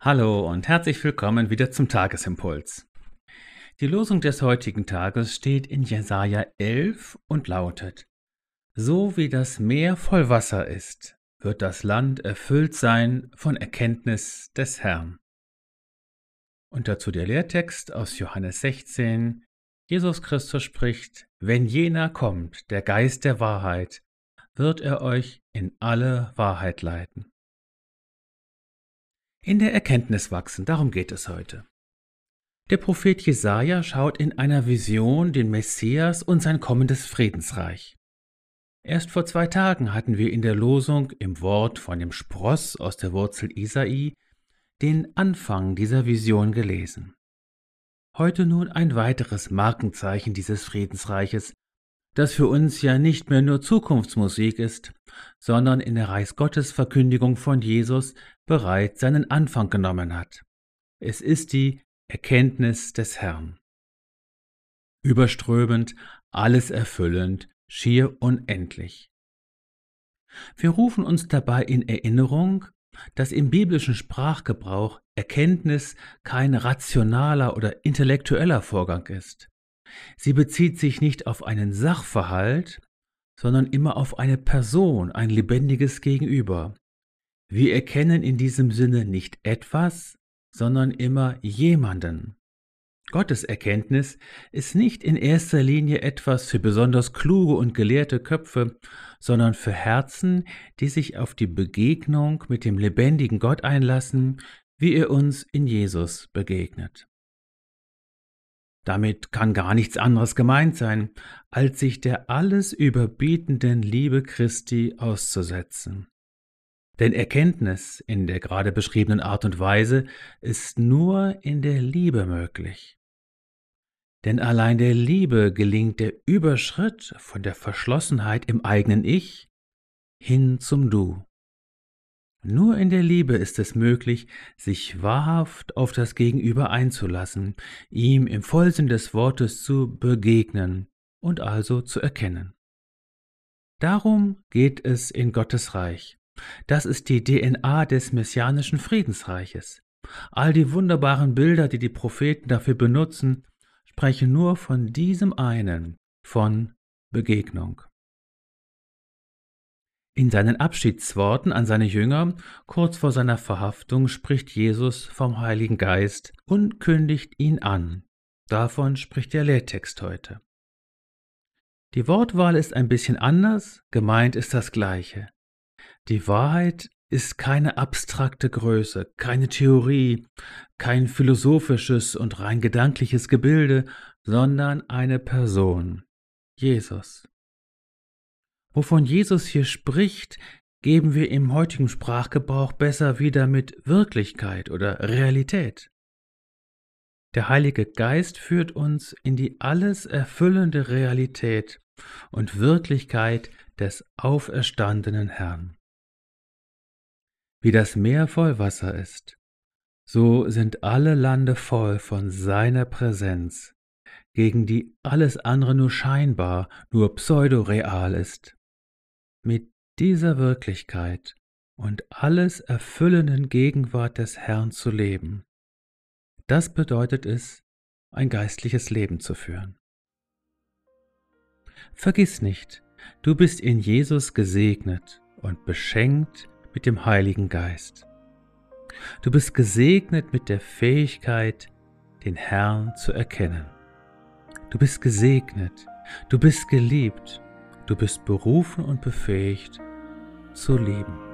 Hallo und herzlich willkommen wieder zum Tagesimpuls. Die Losung des heutigen Tages steht in Jesaja 11 und lautet: So wie das Meer voll Wasser ist, wird das Land erfüllt sein von Erkenntnis des Herrn. Und dazu der Lehrtext aus Johannes 16. Jesus Christus spricht: Wenn jener kommt, der Geist der Wahrheit, wird er euch in alle Wahrheit leiten. In der Erkenntnis wachsen, darum geht es heute. Der Prophet Jesaja schaut in einer Vision den Messias und sein kommendes Friedensreich. Erst vor zwei Tagen hatten wir in der Losung im Wort von dem Spross aus der Wurzel Isai den Anfang dieser Vision gelesen. Heute nun ein weiteres Markenzeichen dieses Friedensreiches, das für uns ja nicht mehr nur Zukunftsmusik ist, sondern in der Reichsgottesverkündigung von Jesus bereits seinen Anfang genommen hat. Es ist die Erkenntnis des Herrn. Überströmend, alles erfüllend, schier unendlich. Wir rufen uns dabei in Erinnerung, dass im biblischen Sprachgebrauch Erkenntnis kein rationaler oder intellektueller Vorgang ist. Sie bezieht sich nicht auf einen Sachverhalt, sondern immer auf eine Person, ein lebendiges Gegenüber. Wir erkennen in diesem Sinne nicht etwas, sondern immer jemanden. Gottes Erkenntnis ist nicht in erster Linie etwas für besonders kluge und gelehrte Köpfe, sondern für Herzen, die sich auf die Begegnung mit dem lebendigen Gott einlassen, wie er uns in Jesus begegnet. Damit kann gar nichts anderes gemeint sein, als sich der alles überbietenden Liebe Christi auszusetzen. Denn Erkenntnis in der gerade beschriebenen Art und Weise ist nur in der Liebe möglich. Denn allein der Liebe gelingt der Überschritt von der Verschlossenheit im eigenen Ich hin zum Du. Nur in der Liebe ist es möglich, sich wahrhaft auf das Gegenüber einzulassen, ihm im Vollsinn des Wortes zu begegnen und also zu erkennen. Darum geht es in Gottes Reich. Das ist die DNA des messianischen Friedensreiches. All die wunderbaren Bilder, die die Propheten dafür benutzen, sprechen nur von diesem einen, von Begegnung. In seinen Abschiedsworten an seine Jünger kurz vor seiner Verhaftung spricht Jesus vom Heiligen Geist und kündigt ihn an. Davon spricht der Lehrtext heute. Die Wortwahl ist ein bisschen anders, gemeint ist das gleiche. Die Wahrheit ist keine abstrakte Größe, keine Theorie, kein philosophisches und rein gedankliches Gebilde, sondern eine Person, Jesus. Wovon Jesus hier spricht, geben wir im heutigen Sprachgebrauch besser wieder mit Wirklichkeit oder Realität. Der Heilige Geist führt uns in die alles erfüllende Realität und Wirklichkeit des auferstandenen Herrn. Wie das Meer voll Wasser ist, so sind alle Lande voll von seiner Präsenz, gegen die alles andere nur scheinbar, nur pseudoreal ist. Mit dieser Wirklichkeit und alles erfüllenden Gegenwart des Herrn zu leben, das bedeutet es, ein geistliches Leben zu führen. Vergiss nicht, du bist in Jesus gesegnet und beschenkt mit dem Heiligen Geist. Du bist gesegnet mit der Fähigkeit, den Herrn zu erkennen. Du bist gesegnet, du bist geliebt, du bist berufen und befähigt zu lieben.